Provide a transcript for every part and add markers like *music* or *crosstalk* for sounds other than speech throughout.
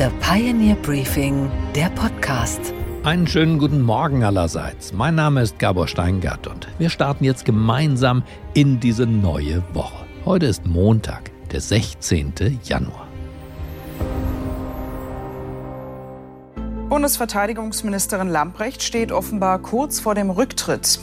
The Pioneer Briefing, der Podcast. Einen schönen guten Morgen allerseits. Mein Name ist Gabor Steingart und wir starten jetzt gemeinsam in diese neue Woche. Heute ist Montag, der 16. Januar. Bundesverteidigungsministerin Lamprecht steht offenbar kurz vor dem Rücktritt.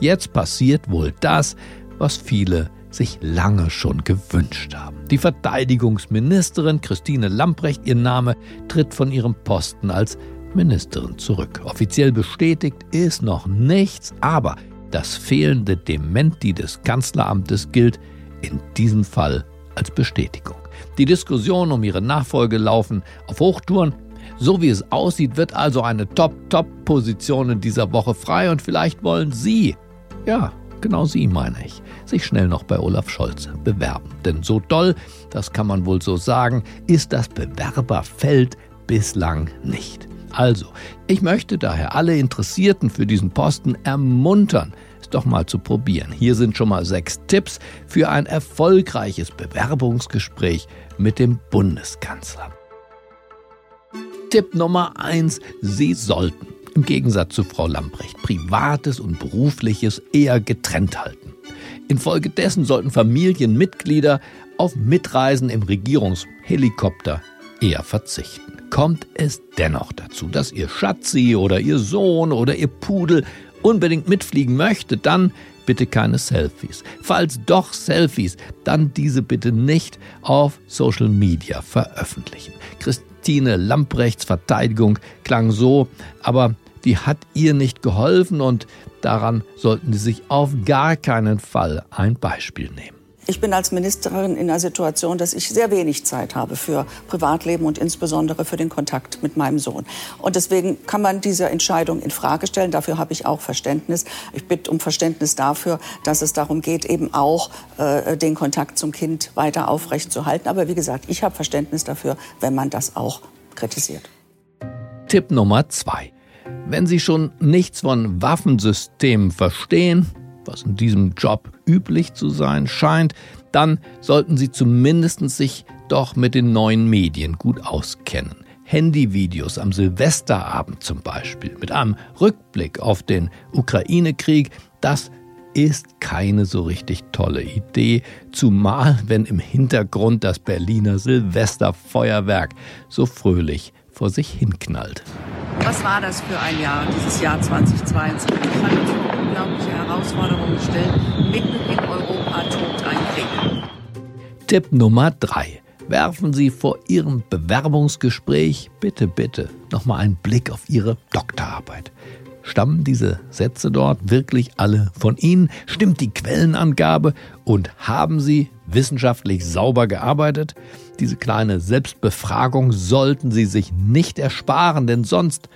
Jetzt passiert wohl das, was viele sich lange schon gewünscht haben. Die Verteidigungsministerin Christine Lamprecht, ihr Name, tritt von ihrem Posten als Ministerin zurück. Offiziell bestätigt ist noch nichts, aber das fehlende Dementi des Kanzleramtes gilt in diesem Fall als Bestätigung. Die Diskussionen um ihre Nachfolge laufen auf Hochtouren. So wie es aussieht, wird also eine Top-Top-Position in dieser Woche frei und vielleicht wollen Sie, ja, genau Sie meine ich, sich schnell noch bei Olaf Scholz bewerben. Denn so doll, das kann man wohl so sagen, ist das Bewerberfeld bislang nicht. Also, ich möchte daher alle Interessierten für diesen Posten ermuntern, es doch mal zu probieren. Hier sind schon mal sechs Tipps für ein erfolgreiches Bewerbungsgespräch mit dem Bundeskanzler. Tipp Nummer eins: Sie sollten im Gegensatz zu Frau Lamprecht Privates und Berufliches eher getrennt halten. Infolgedessen sollten Familienmitglieder auf Mitreisen im Regierungshelikopter eher verzichten. Kommt es dennoch dazu, dass Ihr Schatzi oder Ihr Sohn oder Ihr Pudel unbedingt mitfliegen möchte, dann bitte keine Selfies. Falls doch Selfies, dann diese bitte nicht auf Social Media veröffentlichen. Christine Lamprechts Verteidigung klang so, aber die hat ihr nicht geholfen und daran sollten Sie sich auf gar keinen Fall ein Beispiel nehmen. Ich bin als Ministerin in der Situation, dass ich sehr wenig Zeit habe für Privatleben und insbesondere für den Kontakt mit meinem Sohn. Und deswegen kann man diese Entscheidung in Frage stellen. Dafür habe ich auch Verständnis. Ich bitte um Verständnis dafür, dass es darum geht, eben auch äh, den Kontakt zum Kind weiter aufrechtzuerhalten. Aber wie gesagt, ich habe Verständnis dafür, wenn man das auch kritisiert. Tipp Nummer zwei. Wenn Sie schon nichts von Waffensystemen verstehen, was in diesem Job üblich zu sein scheint, dann sollten Sie zumindest sich doch mit den neuen Medien gut auskennen. Handyvideos am Silvesterabend zum Beispiel mit einem Rückblick auf den Ukraine-Krieg, das ist keine so richtig tolle Idee, zumal wenn im Hintergrund das Berliner Silvesterfeuerwerk so fröhlich vor sich hinknallt. Was war das für ein Jahr, dieses Jahr 2022? Ich fand uns vor unglaubliche Herausforderungen gestellt. Mitten in Europa tobt ein Krieg. Tipp Nummer drei. Werfen Sie vor Ihrem Bewerbungsgespräch bitte, bitte nochmal einen Blick auf Ihre Doktorarbeit. Stammen diese Sätze dort wirklich alle von Ihnen? Stimmt die Quellenangabe? Und haben Sie wissenschaftlich sauber gearbeitet? Diese kleine Selbstbefragung sollten Sie sich nicht ersparen, denn sonst,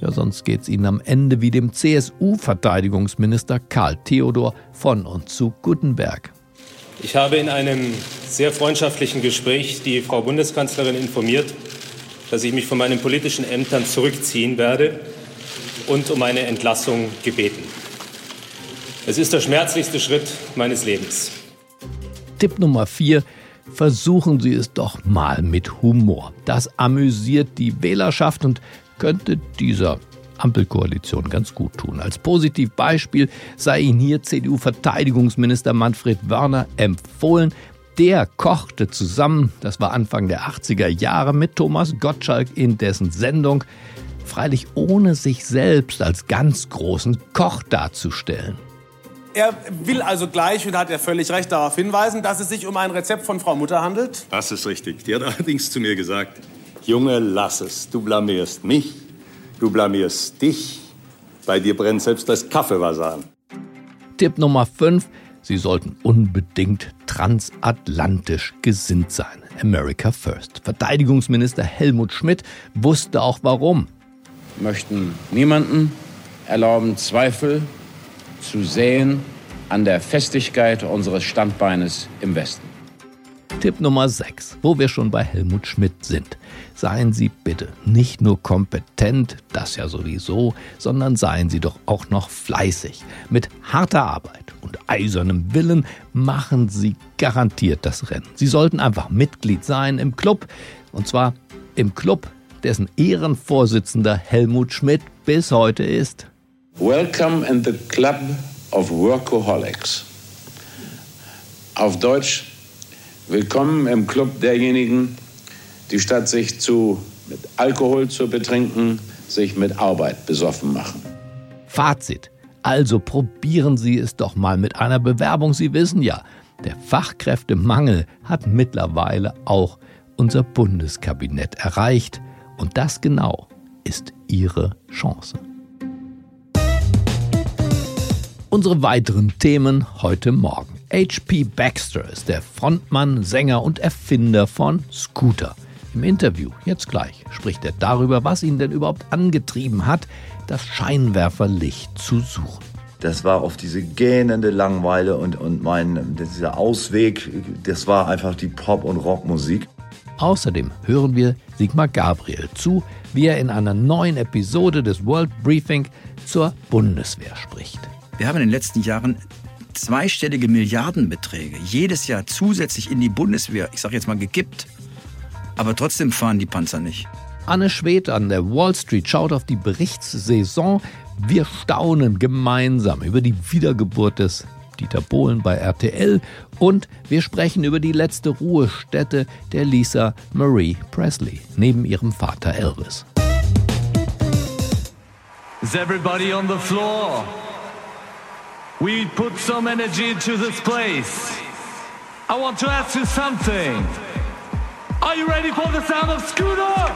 ja, sonst geht es Ihnen am Ende wie dem CSU-Verteidigungsminister Karl Theodor von und zu Gutenberg. Ich habe in einem sehr freundschaftlichen Gespräch die Frau Bundeskanzlerin informiert, dass ich mich von meinen politischen Ämtern zurückziehen werde und um eine Entlassung gebeten. Es ist der schmerzlichste Schritt meines Lebens. Tipp Nummer 4. Versuchen Sie es doch mal mit Humor. Das amüsiert die Wählerschaft und könnte dieser Ampelkoalition ganz gut tun. Als Positivbeispiel sei Ihnen hier CDU-Verteidigungsminister Manfred Wörner empfohlen. Der kochte zusammen, das war Anfang der 80er Jahre, mit Thomas Gottschalk in dessen Sendung freilich ohne sich selbst als ganz großen Koch darzustellen. Er will also gleich, und hat er völlig recht, darauf hinweisen, dass es sich um ein Rezept von Frau Mutter handelt. Das ist richtig. Die hat *laughs* allerdings zu mir gesagt, Junge, lass es. Du blamierst mich, du blamierst dich. Bei dir brennt selbst das Kaffeewasser an. Tipp Nummer 5. Sie sollten unbedingt transatlantisch gesinnt sein. America First. Verteidigungsminister Helmut Schmidt wusste auch warum möchten niemanden erlauben, Zweifel zu säen an der Festigkeit unseres Standbeines im Westen. Tipp Nummer 6, wo wir schon bei Helmut Schmidt sind. Seien Sie bitte nicht nur kompetent, das ja sowieso, sondern seien Sie doch auch noch fleißig. Mit harter Arbeit und eisernem Willen machen Sie garantiert das Rennen. Sie sollten einfach Mitglied sein im Club und zwar im Club, dessen Ehrenvorsitzender Helmut Schmidt bis heute ist. Welcome in the club of workaholics. Auf Deutsch, willkommen im Club derjenigen, die statt sich zu, mit Alkohol zu betrinken, sich mit Arbeit besoffen machen. Fazit. Also probieren Sie es doch mal mit einer Bewerbung. Sie wissen ja, der Fachkräftemangel hat mittlerweile auch unser Bundeskabinett erreicht. Und das genau ist Ihre Chance. Unsere weiteren Themen heute Morgen. HP Baxter ist der Frontmann, Sänger und Erfinder von Scooter. Im Interview, jetzt gleich, spricht er darüber, was ihn denn überhaupt angetrieben hat, das Scheinwerferlicht zu suchen. Das war oft diese gähnende Langeweile und, und mein, dieser Ausweg, das war einfach die Pop- und Rockmusik. Außerdem hören wir Sigmar Gabriel zu, wie er in einer neuen Episode des World Briefing zur Bundeswehr spricht. Wir haben in den letzten Jahren zweistellige Milliardenbeträge jedes Jahr zusätzlich in die Bundeswehr, ich sage jetzt mal, gekippt. Aber trotzdem fahren die Panzer nicht. Anne Schwedt an der Wall Street schaut auf die Berichtssaison. Wir staunen gemeinsam über die Wiedergeburt des Dieter Bohlen bei RTL und wir sprechen über die letzte Ruhestätte der Lisa Marie Presley neben ihrem Vater Elvis. Is everybody on the floor? We put some energy into this place. I want to ask you something. Are you ready for the sound of Scooter?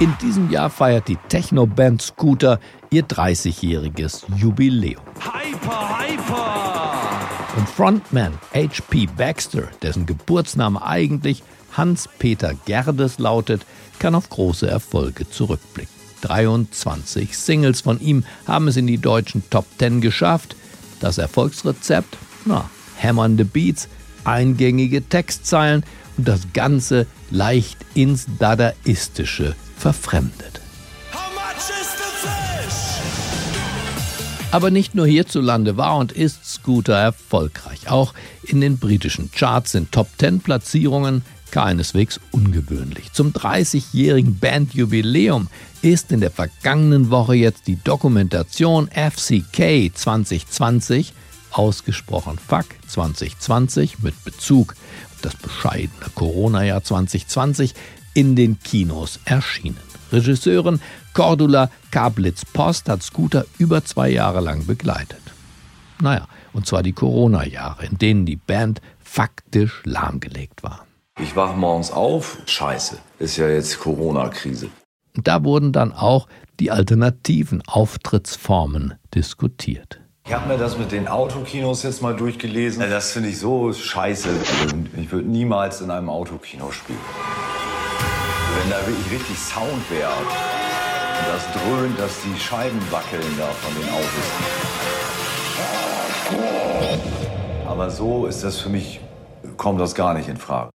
In diesem Jahr feiert die Techno-Band Scooter ihr 30-jähriges Jubiläum. Hyper, hyper! Und Frontman H.P. Baxter, dessen Geburtsname eigentlich Hans-Peter Gerdes lautet, kann auf große Erfolge zurückblicken. 23 Singles von ihm haben es in die deutschen Top 10 geschafft. Das Erfolgsrezept? Na, hämmernde Beats, eingängige Textzeilen und das Ganze leicht ins Dadaistische verfremdet. Aber nicht nur hierzulande war und ist Scooter erfolgreich. Auch in den britischen Charts sind Top 10 Platzierungen keineswegs ungewöhnlich. Zum 30-jährigen Bandjubiläum ist in der vergangenen Woche jetzt die Dokumentation FCK 2020, ausgesprochen FAK 2020, mit Bezug auf das bescheidene Corona-Jahr 2020, in den Kinos erschienen. Regisseurin Cordula Kablitz-Post hat Scooter über zwei Jahre lang begleitet. Naja, und zwar die Corona-Jahre, in denen die Band faktisch lahmgelegt war. Ich wach morgens auf, scheiße, ist ja jetzt Corona-Krise. Da wurden dann auch die alternativen Auftrittsformen diskutiert. Ich habe mir das mit den Autokinos jetzt mal durchgelesen. Das finde ich so scheiße. Also ich würde niemals in einem Autokino spielen. Wenn da wirklich richtig Sound wäre und das dröhnt, dass die Scheiben wackeln da von den Autos. Aber so ist das für mich, kommt das gar nicht in Frage.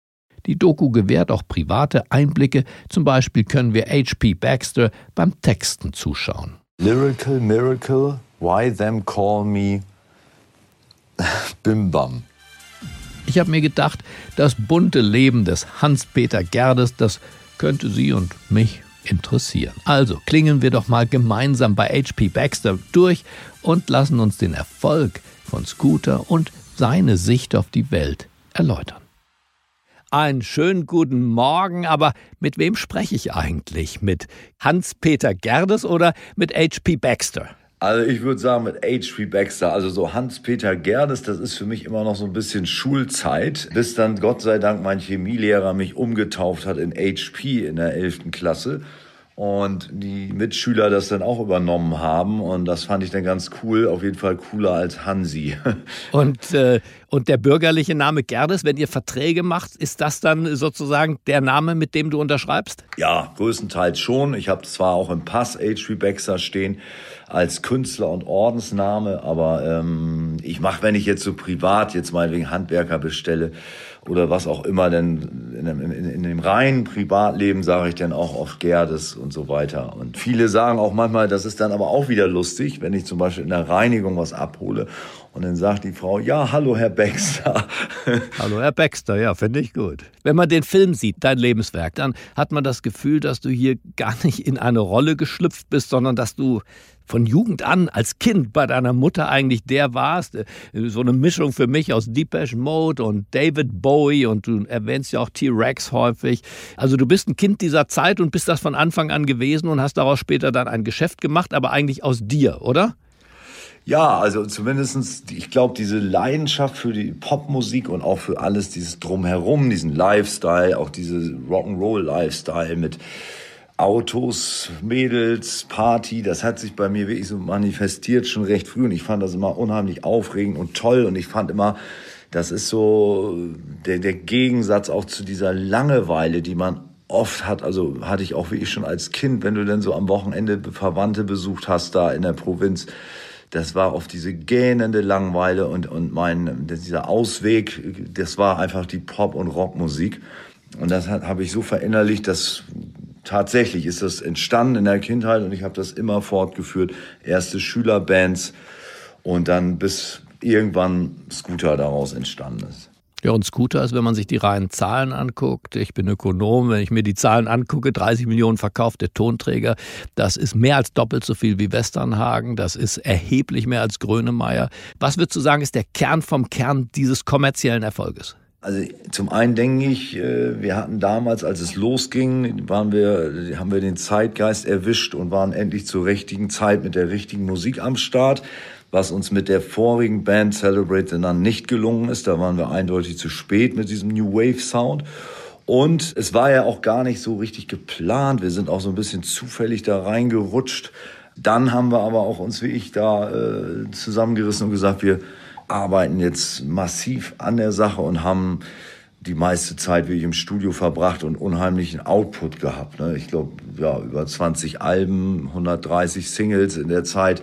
Die Doku gewährt auch private Einblicke. Zum Beispiel können wir H.P. Baxter beim Texten zuschauen. Lyrical Miracle, why them call me Bim Bam. Ich habe mir gedacht, das bunte Leben des Hans-Peter Gerdes, das könnte Sie und mich interessieren. Also klingen wir doch mal gemeinsam bei HP Baxter durch und lassen uns den Erfolg von Scooter und seine Sicht auf die Welt erläutern. Einen schönen guten Morgen, aber mit wem spreche ich eigentlich? Mit Hans-Peter Gerdes oder mit HP Baxter? Also ich würde sagen mit H.P. Baxter, also so Hans-Peter Gerdes, das ist für mich immer noch so ein bisschen Schulzeit, bis dann Gott sei Dank mein Chemielehrer mich umgetauft hat in H.P. in der 11. Klasse und die Mitschüler das dann auch übernommen haben und das fand ich dann ganz cool, auf jeden Fall cooler als Hansi. *laughs* Und, äh, und der bürgerliche Name Gerdes, wenn ihr Verträge macht, ist das dann sozusagen der Name, mit dem du unterschreibst? Ja, größtenteils schon. Ich habe zwar auch im Pass H.P. Baxter stehen als Künstler und Ordensname, aber ähm, ich mache, wenn ich jetzt so privat jetzt meinetwegen Handwerker bestelle, oder was auch immer, denn in, in, in dem reinen Privatleben sage ich dann auch oft Gerdes und so weiter. Und viele sagen auch manchmal, das ist dann aber auch wieder lustig, wenn ich zum Beispiel in der Reinigung was abhole Und dann sagt die Frau, ja, hallo Herr Baxter. *laughs* hallo Herr Baxter, ja, finde ich gut. Wenn man den Film sieht, dein Lebenswerk, dann hat man das Gefühl, dass du hier gar nicht in eine Rolle geschlüpft bist, sondern dass du von Jugend an als Kind bei deiner Mutter eigentlich der warst. Äh, so eine Mischung für mich aus Depeche Mode und David Bowie und du erwähnst ja auch T-Rex häufig. Also du bist ein Kind dieser Zeit und bist das von Anfang an gewesen und hast daraus später dann ein Geschäft gemacht, aber eigentlich aus dir, oder? Ja, also zumindestens, ich glaube, diese Leidenschaft für die Popmusik und auch für alles dieses Drumherum, diesen Lifestyle, auch diese Rock'n'Roll-Lifestyle mit Autos, Mädels, Party, das hat sich bei mir wirklich so manifestiert schon recht früh und ich fand das immer unheimlich aufregend und toll und ich fand immer, das ist so der, der Gegensatz auch zu dieser Langeweile, die man oft hat, also hatte ich auch wirklich schon als Kind, wenn du dann so am Wochenende Verwandte besucht hast da in der Provinz, das war oft diese gähnende Langweile und, und mein, dieser Ausweg, das war einfach die Pop- und Rockmusik. Und das habe ich so verinnerlicht, dass tatsächlich ist das entstanden in der Kindheit und ich habe das immer fortgeführt. Erste Schülerbands und dann bis irgendwann Scooter daraus entstanden ist. Ja, und Scooter ist, wenn man sich die reinen Zahlen anguckt, ich bin Ökonom, wenn ich mir die Zahlen angucke, 30 Millionen verkaufte Tonträger, das ist mehr als doppelt so viel wie Westernhagen, das ist erheblich mehr als Grönemeyer. Was würdest du sagen, ist der Kern vom Kern dieses kommerziellen Erfolges? Also zum einen denke ich, äh, wir hatten damals, als es losging, waren wir, haben wir den Zeitgeist erwischt und waren endlich zur richtigen Zeit mit der richtigen Musik am Start, was uns mit der vorigen Band Celebrate dann nicht gelungen ist. Da waren wir eindeutig zu spät mit diesem New Wave Sound. Und es war ja auch gar nicht so richtig geplant. Wir sind auch so ein bisschen zufällig da reingerutscht. Dann haben wir aber auch uns wie ich da äh, zusammengerissen und gesagt, wir arbeiten jetzt massiv an der Sache und haben die meiste Zeit wirklich im Studio verbracht und unheimlichen Output gehabt. Ne? Ich glaube, ja, über 20 Alben, 130 Singles in der Zeit.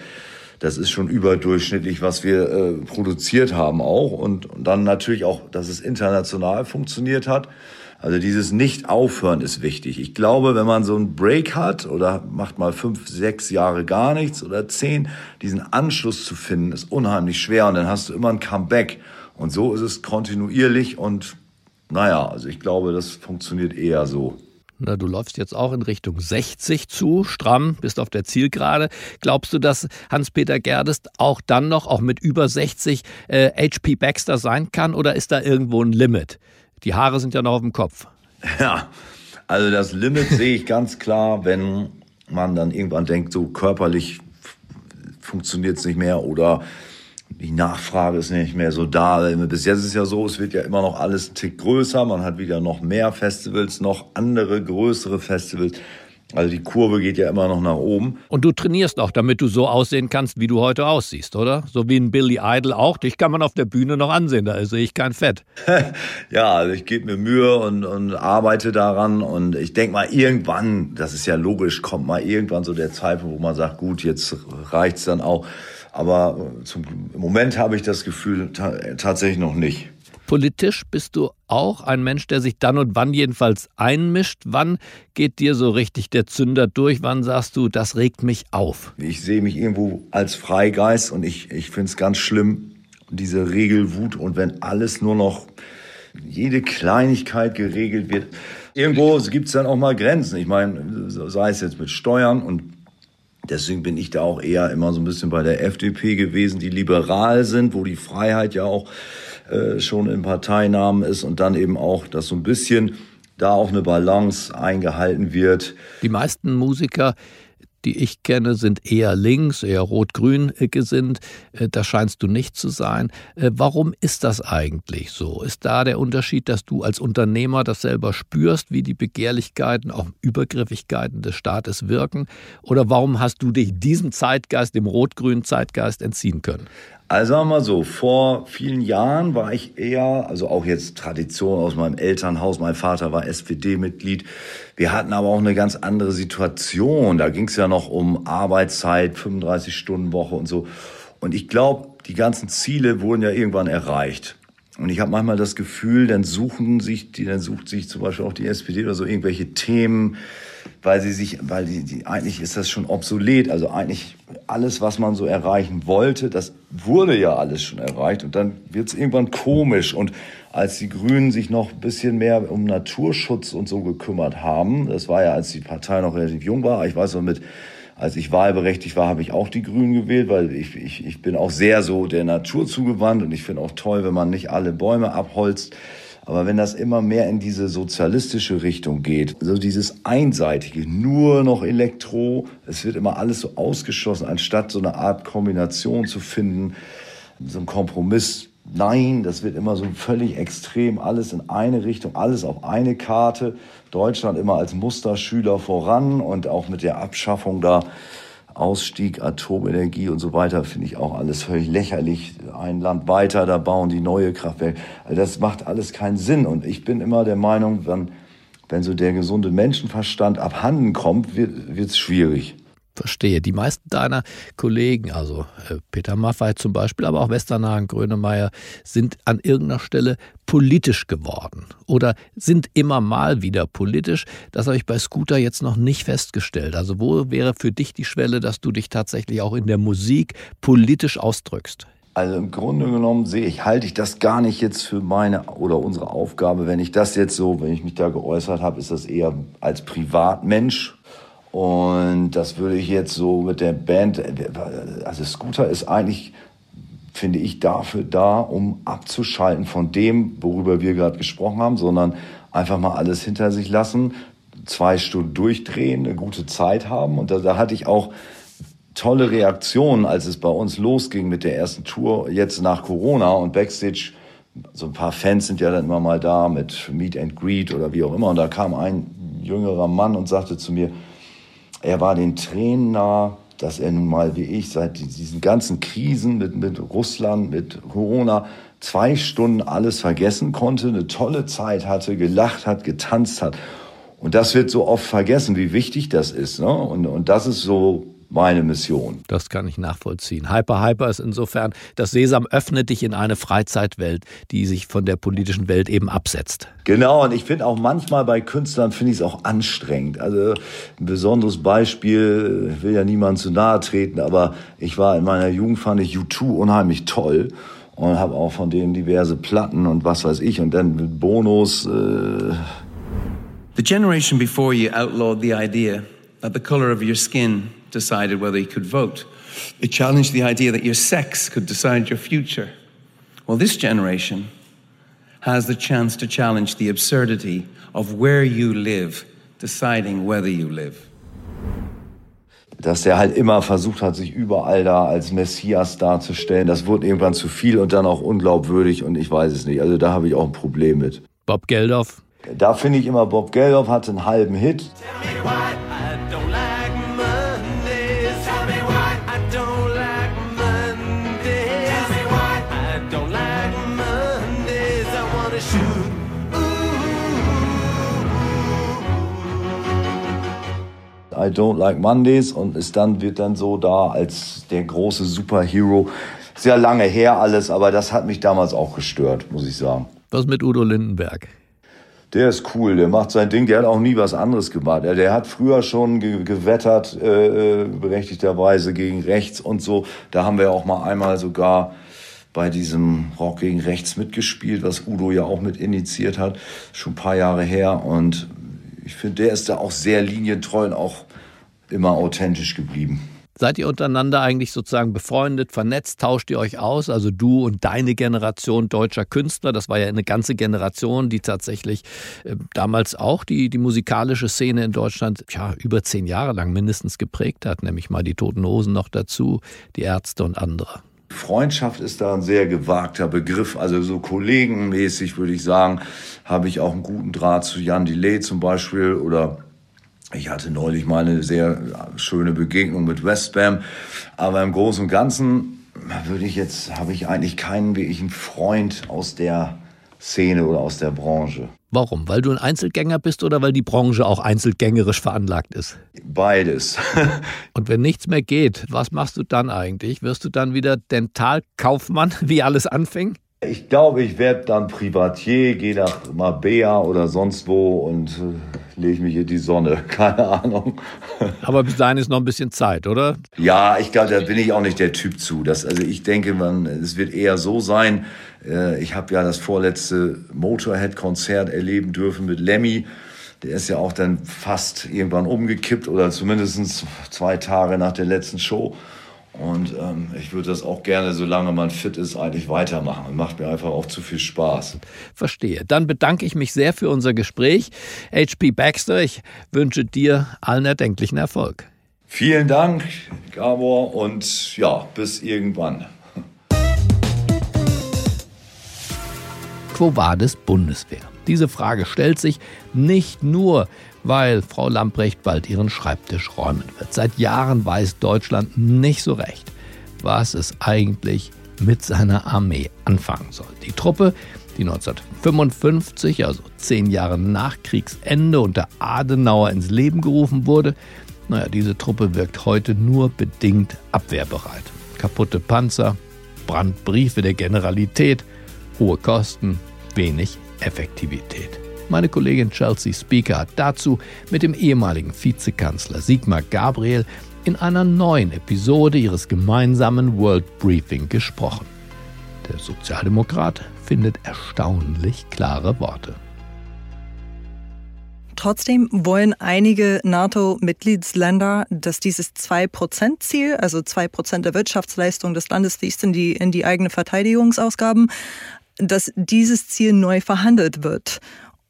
Das ist schon überdurchschnittlich, was wir äh, produziert haben auch. Und, und dann natürlich auch, dass es international funktioniert hat. Also dieses Nicht-Aufhören ist wichtig. Ich glaube, wenn man so einen Break hat oder macht mal fünf, sechs Jahre gar nichts oder zehn, diesen Anschluss zu finden, ist unheimlich schwer und dann hast du immer ein Comeback. Und so ist es kontinuierlich und naja, also ich glaube, das funktioniert eher so. Na, du läufst jetzt auch in Richtung 60 zu, stramm, bist auf der Zielgerade. Glaubst du, dass Hans-Peter Gerdest auch dann noch, auch mit über 60, äh, HP Baxter sein kann oder ist da irgendwo ein Limit? Die Haare sind ja noch auf dem Kopf. Ja, also das Limit sehe ich ganz klar, wenn man dann irgendwann denkt, so körperlich funktioniert es nicht mehr oder die Nachfrage ist nicht mehr so da. Bis jetzt ist es ja so, es wird ja immer noch alles ein Tick größer. Man hat wieder noch mehr Festivals, noch andere größere Festivals. Also die Kurve geht ja immer noch nach oben. Und du trainierst auch, damit du so aussehen kannst, wie du heute aussiehst, oder? So wie ein Billy Idol auch. Dich kann man auf der Bühne noch ansehen, da sehe ich kein Fett. *laughs* ja, also ich gebe mir Mühe und, und arbeite daran. Und ich denke mal, irgendwann, das ist ja logisch, kommt mal irgendwann so der Zeitpunkt, wo man sagt, gut, jetzt reicht's dann auch. Aber zum, im Moment habe ich das Gefühl tatsächlich noch nicht. Politisch bist du auch ein Mensch, der sich dann und wann jedenfalls einmischt. Wann geht dir so richtig der Zünder durch? Wann sagst du, das regt mich auf? Ich sehe mich irgendwo als Freigeist und ich, ich finde es ganz schlimm, diese Regelwut. Und wenn alles nur noch, jede Kleinigkeit geregelt wird, irgendwo gibt es dann auch mal Grenzen. Ich meine, sei es jetzt mit Steuern und Deswegen bin ich da auch eher immer so ein bisschen bei der FDP gewesen, die liberal sind, wo die Freiheit ja auch äh, schon im Parteinamen ist und dann eben auch, dass so ein bisschen da auch eine Balance eingehalten wird. Die meisten Musiker die ich kenne, sind eher links, eher rot-grün gesinnt. Äh, das scheinst du nicht zu sein. Äh, warum ist das eigentlich so? Ist da der Unterschied, dass du als Unternehmer das selber spürst, wie die Begehrlichkeiten, auch Übergriffigkeiten des Staates wirken? Oder warum hast du dich diesem Zeitgeist, dem rot-grünen Zeitgeist entziehen können? Also sagen wir mal so, vor vielen Jahren war ich eher, also auch jetzt Tradition aus meinem Elternhaus, mein Vater war SPD-Mitglied. Wir hatten aber auch eine ganz andere Situation. Da ging es ja noch um Arbeitszeit, 35-Stunden-Woche und so. Und ich glaube, die ganzen Ziele wurden ja irgendwann erreicht. Und ich habe manchmal das Gefühl, dann suchen sich, die, dann sucht sich zum Beispiel auch die SPD oder so irgendwelche Themen, weil sie sich, weil die, die eigentlich ist das schon obsolet. Also eigentlich alles, was man so erreichen wollte, das wurde ja alles schon erreicht. Und dann wird es irgendwann komisch. Und als die Grünen sich noch ein bisschen mehr um Naturschutz und so gekümmert haben, das war ja, als die Partei noch relativ jung war, ich weiß noch mit als ich wahlberechtigt war, habe ich auch die Grünen gewählt, weil ich, ich, ich bin auch sehr so der Natur zugewandt und ich finde auch toll, wenn man nicht alle Bäume abholzt. Aber wenn das immer mehr in diese sozialistische Richtung geht, so dieses einseitige, nur noch Elektro, es wird immer alles so ausgeschlossen, anstatt so eine Art Kombination zu finden, so ein Kompromiss. Nein, das wird immer so völlig extrem, alles in eine Richtung, alles auf eine Karte. Deutschland immer als Musterschüler voran und auch mit der Abschaffung da Ausstieg, Atomenergie und so weiter, finde ich auch alles völlig lächerlich. Ein Land weiter, da bauen die neue Kraftwerke. Also das macht alles keinen Sinn. Und ich bin immer der Meinung, wenn, wenn so der gesunde Menschenverstand abhanden kommt, wird es schwierig. Verstehe. Die meisten deiner Kollegen, also äh, Peter Maffay zum Beispiel, aber auch Westernhagen, Grönemeyer, sind an irgendeiner Stelle politisch geworden oder sind immer mal wieder politisch. Das habe ich bei Scooter jetzt noch nicht festgestellt. Also wo wäre für dich die Schwelle, dass du dich tatsächlich auch in der Musik politisch ausdrückst? Also im Grunde genommen sehe ich, halte ich das gar nicht jetzt für meine oder unsere Aufgabe. Wenn ich das jetzt so, wenn ich mich da geäußert habe, ist das eher als Privatmensch und das würde ich jetzt so mit der Band, also Scooter ist eigentlich, finde ich, dafür da, um abzuschalten von dem, worüber wir gerade gesprochen haben, sondern einfach mal alles hinter sich lassen, zwei Stunden durchdrehen, eine gute Zeit haben. Und da, da hatte ich auch tolle Reaktionen, als es bei uns losging mit der ersten Tour, jetzt nach Corona und Backstage so ein paar Fans sind ja dann immer mal da mit Meet and Greet oder wie auch immer. Und da kam ein jüngerer Mann und sagte zu mir, er war den Tränen nah, dass er nun mal wie ich seit diesen ganzen Krisen mit, mit Russland, mit Corona, zwei Stunden alles vergessen konnte, eine tolle Zeit hatte, gelacht hat, getanzt hat. Und das wird so oft vergessen, wie wichtig das ist. Ne? Und, und das ist so meine Mission. Das kann ich nachvollziehen. Hyper Hyper ist insofern, das Sesam öffnet dich in eine Freizeitwelt, die sich von der politischen Welt eben absetzt. Genau, und ich finde auch manchmal bei Künstlern finde ich es auch anstrengend. Also ein besonderes Beispiel, ich will ja niemand zu nahe treten, aber ich war in meiner Jugend, fand ich U2 unheimlich toll und habe auch von denen diverse Platten und was weiß ich und dann mit Bonus. Äh The generation before you outlawed the idea that the color of your skin decided whether you could vote. It challenged the idea that your sex could decide your future. Well, this generation has the chance to challenge the absurdity of where you live deciding whether you live. Dass er halt immer versucht hat, sich überall da als Messias darzustellen, das wurde irgendwann zu viel und dann auch unglaubwürdig und ich weiß es nicht. Also da habe ich auch ein Problem mit. Bob Geldof? Da finde ich immer, Bob Geldof hatte einen halben Hit. I Don't Like Mondays und ist dann, wird dann so da als der große Superhero. Sehr lange her alles, aber das hat mich damals auch gestört, muss ich sagen. Was mit Udo Lindenberg? Der ist cool, der macht sein Ding, der hat auch nie was anderes gemacht. Der hat früher schon gewettert, äh, äh, berechtigterweise gegen rechts und so. Da haben wir auch mal einmal sogar bei diesem Rock gegen Rechts mitgespielt, was Udo ja auch mit initiiert hat, schon ein paar Jahre her. Und ich finde, der ist da auch sehr linientreu und auch immer authentisch geblieben. Seid ihr untereinander eigentlich sozusagen befreundet, vernetzt, tauscht ihr euch aus? Also du und deine Generation deutscher Künstler, das war ja eine ganze Generation, die tatsächlich äh, damals auch die, die musikalische Szene in Deutschland ja, über zehn Jahre lang mindestens geprägt hat, nämlich mal die Toten Hosen noch dazu, die Ärzte und andere. Freundschaft ist da ein sehr gewagter Begriff. Also so kollegenmäßig würde ich sagen, habe ich auch einen guten Draht zu Jan Delay zum Beispiel oder ich hatte neulich mal eine sehr schöne Begegnung mit Westbam. Aber im Großen und Ganzen würde ich jetzt, habe ich eigentlich keinen wirklichen Freund aus der Szene oder aus der Branche. Warum? Weil du ein Einzelgänger bist oder weil die Branche auch einzelgängerisch veranlagt ist? Beides. *laughs* Und wenn nichts mehr geht, was machst du dann eigentlich? Wirst du dann wieder Dentalkaufmann, wie alles anfing? Ich glaube, ich werde dann Privatier, gehe nach Mabea oder sonst wo und äh, lege mich in die Sonne. *laughs* Keine Ahnung. Aber bis dahin ist noch ein bisschen Zeit, oder? Ja, ich glaube, da bin ich auch nicht der Typ zu. Das, also ich denke, man, es wird eher so sein. Äh, ich habe ja das vorletzte Motorhead-Konzert erleben dürfen mit Lemmy. Der ist ja auch dann fast irgendwann umgekippt oder zumindest zwei Tage nach der letzten Show. Und ähm, ich würde das auch gerne, solange man fit ist, eigentlich weitermachen. Macht mir einfach auch zu viel Spaß. Verstehe. Dann bedanke ich mich sehr für unser Gespräch. HP Baxter, ich wünsche dir allen erdenklichen Erfolg. Vielen Dank, Gabor, und ja, bis irgendwann. Quo Vadis Bundeswehr? Diese Frage stellt sich nicht nur, weil Frau Lamprecht bald ihren Schreibtisch räumen wird. Seit Jahren weiß Deutschland nicht so recht, was es eigentlich mit seiner Armee anfangen soll. Die Truppe, die 1955, also zehn Jahre nach Kriegsende unter Adenauer ins Leben gerufen wurde, naja, diese Truppe wirkt heute nur bedingt abwehrbereit. Kaputte Panzer, Brandbriefe der Generalität, hohe Kosten, wenig Effektivität. Meine Kollegin Chelsea Speaker hat dazu mit dem ehemaligen Vizekanzler Sigmar Gabriel in einer neuen Episode ihres gemeinsamen World Briefing gesprochen. Der Sozialdemokrat findet erstaunlich klare Worte. Trotzdem wollen einige NATO-Mitgliedsländer, dass dieses 2-Prozent-Ziel, also 2 Prozent der Wirtschaftsleistung des Landes fließt in die, in die eigene Verteidigungsausgaben, dass dieses Ziel neu verhandelt wird.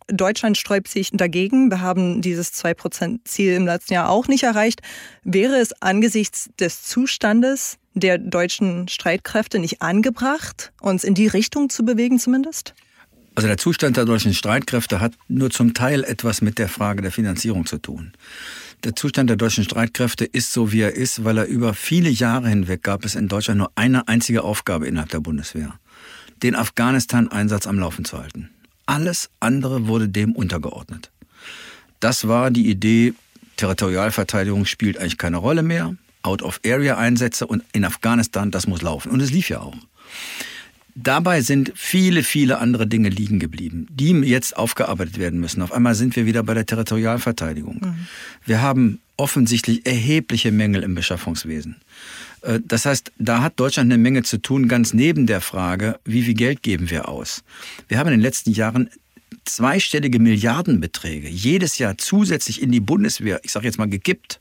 Deutschland sträubt sich dagegen. Wir haben dieses 2-Prozent-Ziel im letzten Jahr auch nicht erreicht. Wäre es angesichts des Zustandes der deutschen Streitkräfte nicht angebracht, uns in die Richtung zu bewegen zumindest? Also der Zustand der deutschen Streitkräfte hat nur zum Teil etwas mit der Frage der Finanzierung zu tun. Der Zustand der deutschen Streitkräfte ist so, wie er ist, weil er über viele Jahre hinweg gab es in Deutschland nur eine einzige Aufgabe innerhalb der Bundeswehr. Den Afghanistan-Einsatz am Laufen zu halten. Alles andere wurde dem untergeordnet. Das war die Idee, Territorialverteidigung spielt eigentlich keine Rolle mehr. Out-of-Area-Einsätze und in Afghanistan, das muss laufen. Und es lief ja auch. Dabei sind viele, viele andere Dinge liegen geblieben, die jetzt aufgearbeitet werden müssen. Auf einmal sind wir wieder bei der Territorialverteidigung. Mhm. Wir haben offensichtlich erhebliche Mängel im Beschaffungswesen. Äh, das heißt, da hat Deutschland eine Menge zu tun, ganz neben der Frage, wie viel Geld geben wir aus. Wir haben in den letzten Jahren zweistellige Milliardenbeträge jedes Jahr zusätzlich in die Bundeswehr, ich sage jetzt mal, gekippt.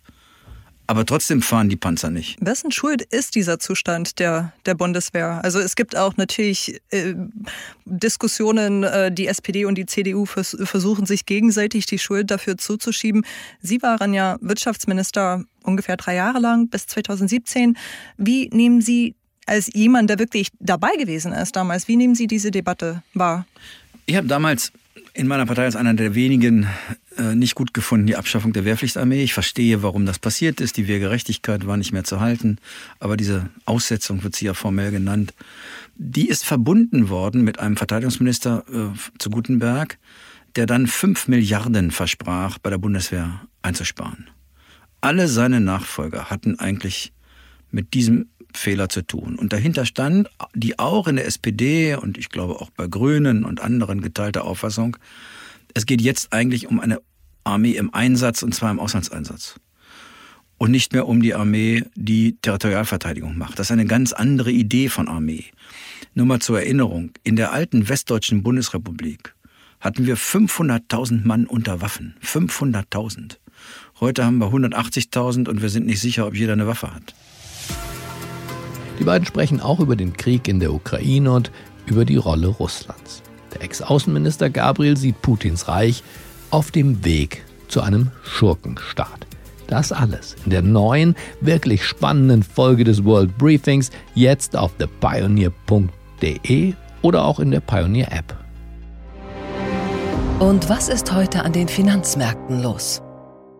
Aber trotzdem fahren die Panzer nicht. Wessen Schuld ist dieser Zustand der, der Bundeswehr? Also es gibt auch natürlich äh, Diskussionen, äh, die SPD und die CDU vers versuchen sich gegenseitig die Schuld dafür zuzuschieben. Sie waren ja Wirtschaftsminister ungefähr drei Jahre lang bis 2017. Wie nehmen Sie als jemand, der wirklich dabei gewesen ist damals, wie nehmen Sie diese Debatte wahr? Ich habe damals in meiner Partei als einer der wenigen äh, nicht gut gefunden, die Abschaffung der Wehrpflichtarmee. Ich verstehe, warum das passiert ist. Die Wehrgerechtigkeit war nicht mehr zu halten. Aber diese Aussetzung wird sie ja formell genannt. Die ist verbunden worden mit einem Verteidigungsminister äh, zu Gutenberg, der dann fünf Milliarden versprach, bei der Bundeswehr einzusparen. Alle seine Nachfolger hatten eigentlich mit diesem Fehler zu tun. Und dahinter stand die auch in der SPD und ich glaube auch bei Grünen und anderen geteilte Auffassung, es geht jetzt eigentlich um eine Armee im Einsatz und zwar im Auslandseinsatz. Und nicht mehr um die Armee, die Territorialverteidigung macht. Das ist eine ganz andere Idee von Armee. Nur mal zur Erinnerung, in der alten westdeutschen Bundesrepublik hatten wir 500.000 Mann unter Waffen. 500.000. Heute haben wir 180.000 und wir sind nicht sicher, ob jeder eine Waffe hat. Die beiden sprechen auch über den Krieg in der Ukraine und über die Rolle Russlands. Der Ex-Außenminister Gabriel sieht Putins Reich auf dem Weg zu einem Schurkenstaat. Das alles in der neuen, wirklich spannenden Folge des World Briefings, jetzt auf thepioneer.de oder auch in der Pioneer App. Und was ist heute an den Finanzmärkten los?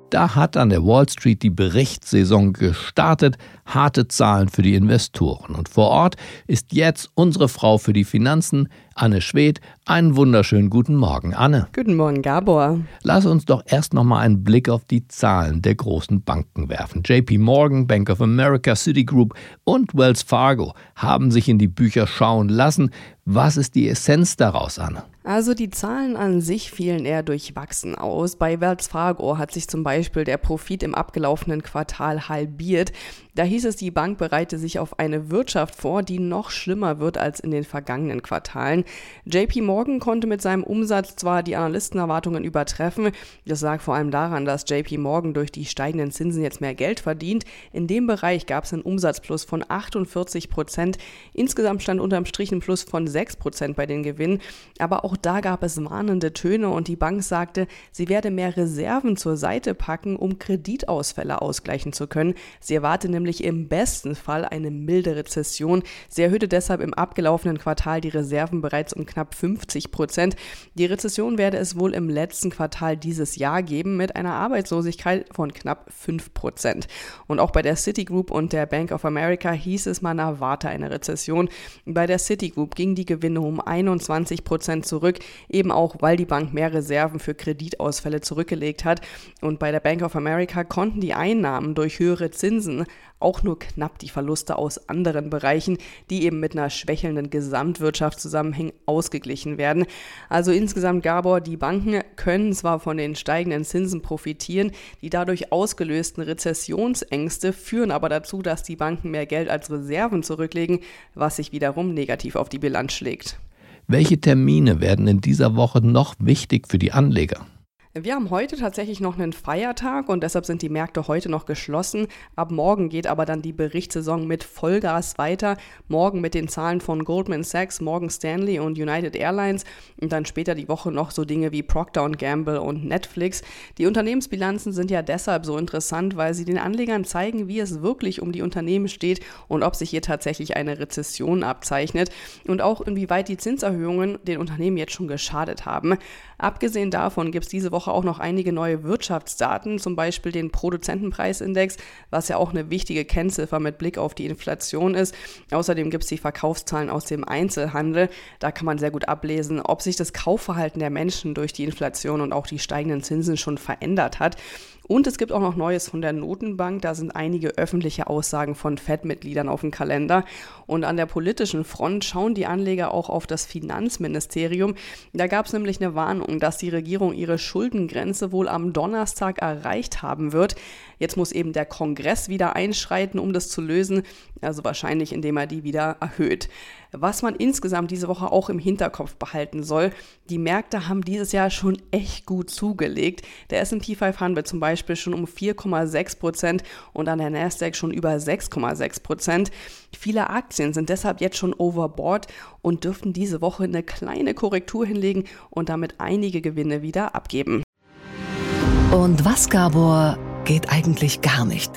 Da hat an der Wall Street die Berichtssaison gestartet, harte Zahlen für die Investoren. Und vor Ort ist jetzt unsere Frau für die Finanzen, Anne Schwedt. Einen wunderschönen guten Morgen, Anne. Guten Morgen, Gabor. Lass uns doch erst noch mal einen Blick auf die Zahlen der großen Banken werfen. JP Morgan, Bank of America, Citigroup und Wells Fargo haben sich in die Bücher schauen lassen. Was ist die Essenz daraus, Anne? Also die Zahlen an sich fielen eher durchwachsen aus. Bei Wells Fargo hat sich zum Beispiel der Profit im abgelaufenen Quartal halbiert. Da hieß es, die Bank bereite sich auf eine Wirtschaft vor, die noch schlimmer wird als in den vergangenen Quartalen. JP Morgan konnte mit seinem Umsatz zwar die Analystenerwartungen übertreffen, das lag vor allem daran, dass JP Morgan durch die steigenden Zinsen jetzt mehr Geld verdient. In dem Bereich gab es einen Umsatzplus von 48 Prozent. Insgesamt stand unterm Strich ein Plus von 6 Prozent bei den Gewinnen. Aber auch da gab es warnende Töne und die Bank sagte, sie werde mehr Reserven zur Seite packen, um Kreditausfälle ausgleichen zu können. Sie erwarte nämlich im besten Fall eine milde Rezession. Sie erhöhte deshalb im abgelaufenen Quartal die Reserven bereits um knapp 50 Prozent. Die Rezession werde es wohl im letzten Quartal dieses Jahr geben mit einer Arbeitslosigkeit von knapp 5 Prozent. Und auch bei der Citigroup und der Bank of America hieß es, man erwarte eine Rezession. Bei der Citigroup ging die Gewinne um 21 Prozent zurück, eben auch weil die Bank mehr Reserven für Kreditausfälle zurückgelegt hat. Und bei der Bank of America konnten die Einnahmen durch höhere Zinsen auch nur knapp die Verluste aus anderen Bereichen, die eben mit einer schwächelnden Gesamtwirtschaft zusammenhängen, ausgeglichen werden. Also insgesamt, Gabor, die Banken können zwar von den steigenden Zinsen profitieren, die dadurch ausgelösten Rezessionsängste führen aber dazu, dass die Banken mehr Geld als Reserven zurücklegen, was sich wiederum negativ auf die Bilanz schlägt. Welche Termine werden in dieser Woche noch wichtig für die Anleger? Wir haben heute tatsächlich noch einen Feiertag und deshalb sind die Märkte heute noch geschlossen. Ab morgen geht aber dann die Berichtssaison mit Vollgas weiter. Morgen mit den Zahlen von Goldman Sachs, Morgan Stanley und United Airlines und dann später die Woche noch so Dinge wie Procter Gamble und Netflix. Die Unternehmensbilanzen sind ja deshalb so interessant, weil sie den Anlegern zeigen, wie es wirklich um die Unternehmen steht und ob sich hier tatsächlich eine Rezession abzeichnet und auch inwieweit die Zinserhöhungen den Unternehmen jetzt schon geschadet haben. Abgesehen davon gibt es diese Woche auch noch einige neue Wirtschaftsdaten, zum Beispiel den Produzentenpreisindex, was ja auch eine wichtige Kennziffer mit Blick auf die Inflation ist. Außerdem gibt es die Verkaufszahlen aus dem Einzelhandel. Da kann man sehr gut ablesen, ob sich das Kaufverhalten der Menschen durch die Inflation und auch die steigenden Zinsen schon verändert hat. Und es gibt auch noch Neues von der Notenbank. Da sind einige öffentliche Aussagen von FED-Mitgliedern auf dem Kalender. Und an der politischen Front schauen die Anleger auch auf das Finanzministerium. Da gab es nämlich eine Warnung, dass die Regierung ihre Schuldengrenze wohl am Donnerstag erreicht haben wird. Jetzt muss eben der Kongress wieder einschreiten, um das zu lösen. Also wahrscheinlich, indem er die wieder erhöht. Was man insgesamt diese Woche auch im Hinterkopf behalten soll, die Märkte haben dieses Jahr schon echt gut zugelegt. Der S&P 500 zum Beispiel schon um 4,6 Prozent und an der Nasdaq schon über 6,6 Prozent. Viele Aktien sind deshalb jetzt schon overboard und dürften diese Woche eine kleine Korrektur hinlegen und damit einige Gewinne wieder abgeben. Und was, Gabor, geht eigentlich gar nicht?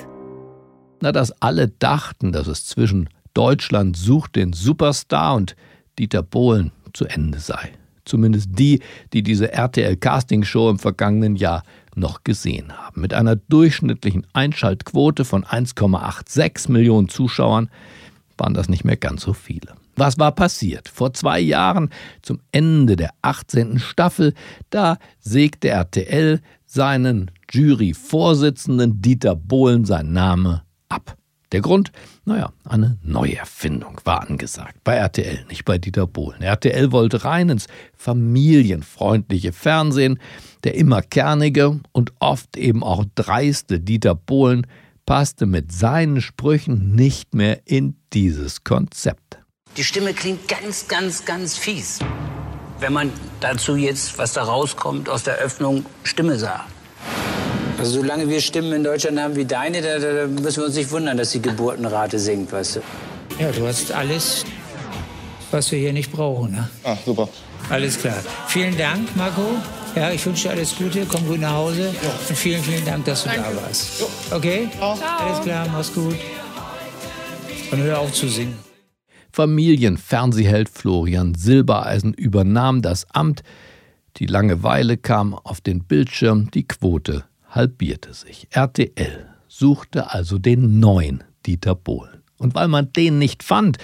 Na, dass alle dachten, dass es zwischen Deutschland sucht den Superstar und Dieter Bohlen zu Ende sei. Zumindest die, die diese RTL-Castingshow im vergangenen Jahr noch gesehen haben. Mit einer durchschnittlichen Einschaltquote von 1,86 Millionen Zuschauern waren das nicht mehr ganz so viele. Was war passiert? Vor zwei Jahren, zum Ende der 18. Staffel, da sägte RTL seinen Juryvorsitzenden Dieter Bohlen sein Name ab. Der Grund? Naja, eine Neuerfindung war angesagt. Bei RTL, nicht bei Dieter Bohlen. RTL wollte rein ins familienfreundliche Fernsehen. Der immer kernige und oft eben auch dreiste Dieter Bohlen passte mit seinen Sprüchen nicht mehr in dieses Konzept. Die Stimme klingt ganz, ganz, ganz fies. Wenn man dazu jetzt, was da rauskommt, aus der Öffnung Stimme sagt. Also solange wir Stimmen in Deutschland haben wie deine, da, da müssen wir uns nicht wundern, dass die Geburtenrate sinkt, weißt du. Ja, du hast alles, was wir hier nicht brauchen. Ne? Ah, super. Alles klar. Vielen Dank, Marco. Ja, ich wünsche dir alles Gute, komm gut nach Hause. Ja. Und vielen, vielen Dank, dass du Danke. da warst. Okay? Ciao. Alles klar, mach's gut. Und hör auf zu singen. Familienfernsehheld Florian Silbereisen übernahm das Amt. Die Langeweile kam auf den Bildschirm, die Quote halbierte sich. RTL suchte also den neuen Dieter Bohlen. Und weil man den nicht fand,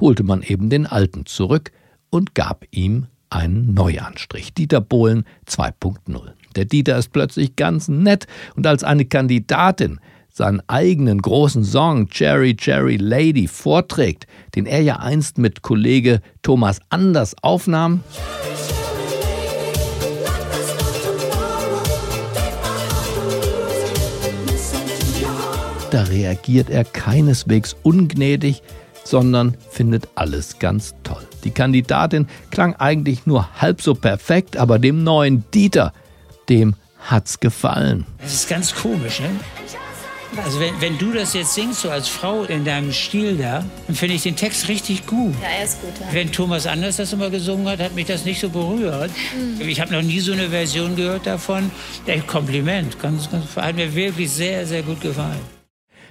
holte man eben den alten zurück und gab ihm einen Neuanstrich. Dieter Bohlen 2.0. Der Dieter ist plötzlich ganz nett und als eine Kandidatin seinen eigenen großen Song Cherry Cherry Lady vorträgt, den er ja einst mit Kollege Thomas Anders aufnahm, da reagiert er keineswegs ungnädig, sondern findet alles ganz toll. Die Kandidatin klang eigentlich nur halb so perfekt, aber dem neuen Dieter, dem hat's gefallen. Das ist ganz komisch, ne? Also wenn, wenn du das jetzt singst, so als Frau in deinem Stil da, dann finde ich den Text richtig gut. Ja, er ist gut. Ja. Wenn Thomas Anders das immer gesungen hat, hat mich das nicht so berührt. Mhm. Ich habe noch nie so eine Version gehört davon. Der Kompliment, ganz, ganz, hat mir wirklich sehr, sehr gut gefallen.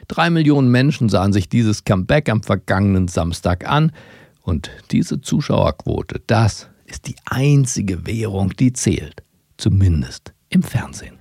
Drei Millionen Menschen sahen sich dieses Comeback am vergangenen Samstag an. Und diese Zuschauerquote, das ist die einzige Währung, die zählt. Zumindest im Fernsehen.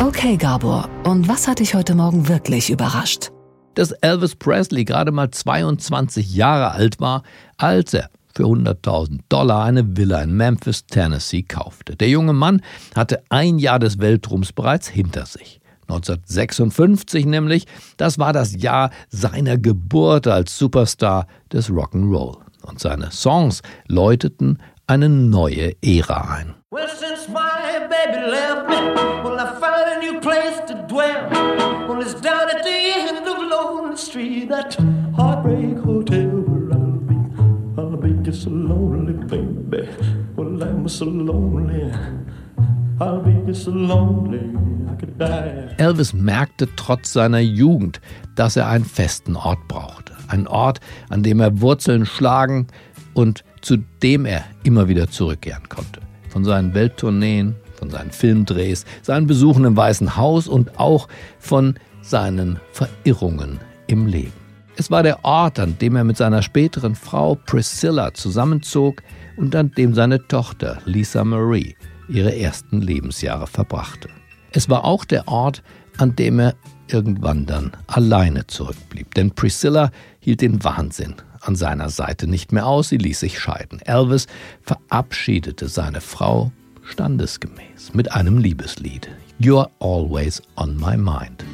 Okay, Gabor, und was hat dich heute Morgen wirklich überrascht? Dass Elvis Presley gerade mal 22 Jahre alt war, als er für 100.000 Dollar eine Villa in Memphis, Tennessee kaufte. Der junge Mann hatte ein Jahr des Weltruhms bereits hinter sich. 1956 nämlich, das war das Jahr seiner Geburt als Superstar des Rock'n'Roll. Und seine Songs läuteten eine neue Ära ein. Well, since my baby left me, well, I found a new place to dwell. Well, it's down at the end of Lonely Street, that heartbreak hotel where I'll be. I'll be just so lonely, baby. Well, I'm so lonely. I'll be just so lonely. Elvis merkte trotz seiner Jugend, dass er einen festen Ort brauchte. Einen Ort, an dem er Wurzeln schlagen und zu dem er immer wieder zurückkehren konnte. Von seinen Welttourneen, von seinen Filmdrehs, seinen Besuchen im Weißen Haus und auch von seinen Verirrungen im Leben. Es war der Ort, an dem er mit seiner späteren Frau Priscilla zusammenzog und an dem seine Tochter Lisa Marie ihre ersten Lebensjahre verbrachte. Es war auch der Ort, an dem er irgendwann dann alleine zurückblieb. Denn Priscilla hielt den Wahnsinn an seiner Seite nicht mehr aus, sie ließ sich scheiden. Elvis verabschiedete seine Frau standesgemäß mit einem Liebeslied. You're always on my mind.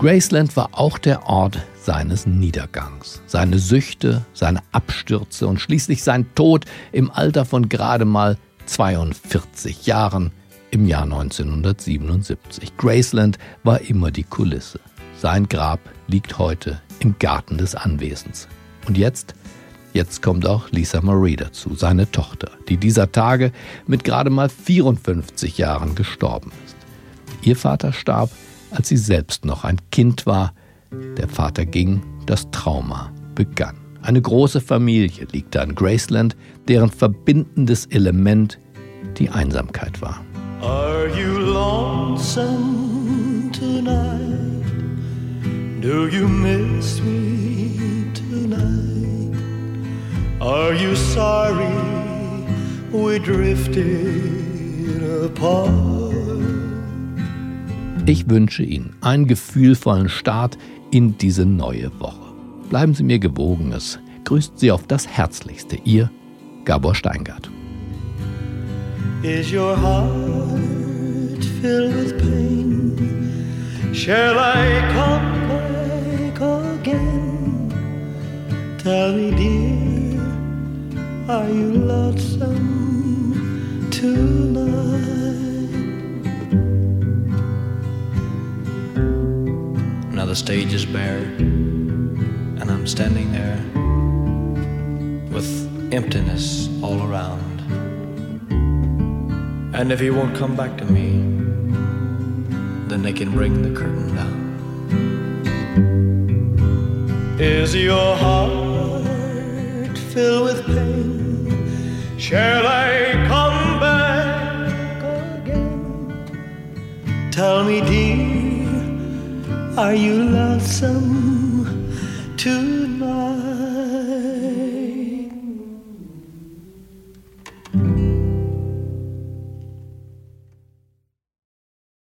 Graceland war auch der Ort seines Niedergangs, seine Süchte, seine Abstürze und schließlich sein Tod im Alter von gerade mal 42 Jahren im Jahr 1977. Graceland war immer die Kulisse. Sein Grab liegt heute im Garten des Anwesens. Und jetzt? Jetzt kommt auch Lisa Marie dazu, seine Tochter, die dieser Tage mit gerade mal 54 Jahren gestorben ist. Ihr Vater starb als sie selbst noch ein Kind war. Der Vater ging, das Trauma begann. Eine große Familie liegt da in Graceland, deren verbindendes Element die Einsamkeit war. Are you lonesome tonight? Do you miss me tonight? Are you sorry we drifted apart? Ich wünsche Ihnen einen gefühlvollen Start in diese neue Woche. Bleiben Sie mir gewogen, es grüßt Sie auf das Herzlichste, Ihr Gabor Steingart. Is your heart filled with pain? Shall I come back again? Tell me, dear, are you lonesome tonight? The stage is bare, and I'm standing there with emptiness all around. And if he won't come back to me, then they can bring the curtain down. Is your heart filled with pain? Shall I come back again? Tell me, dear. Are you lonesome tonight?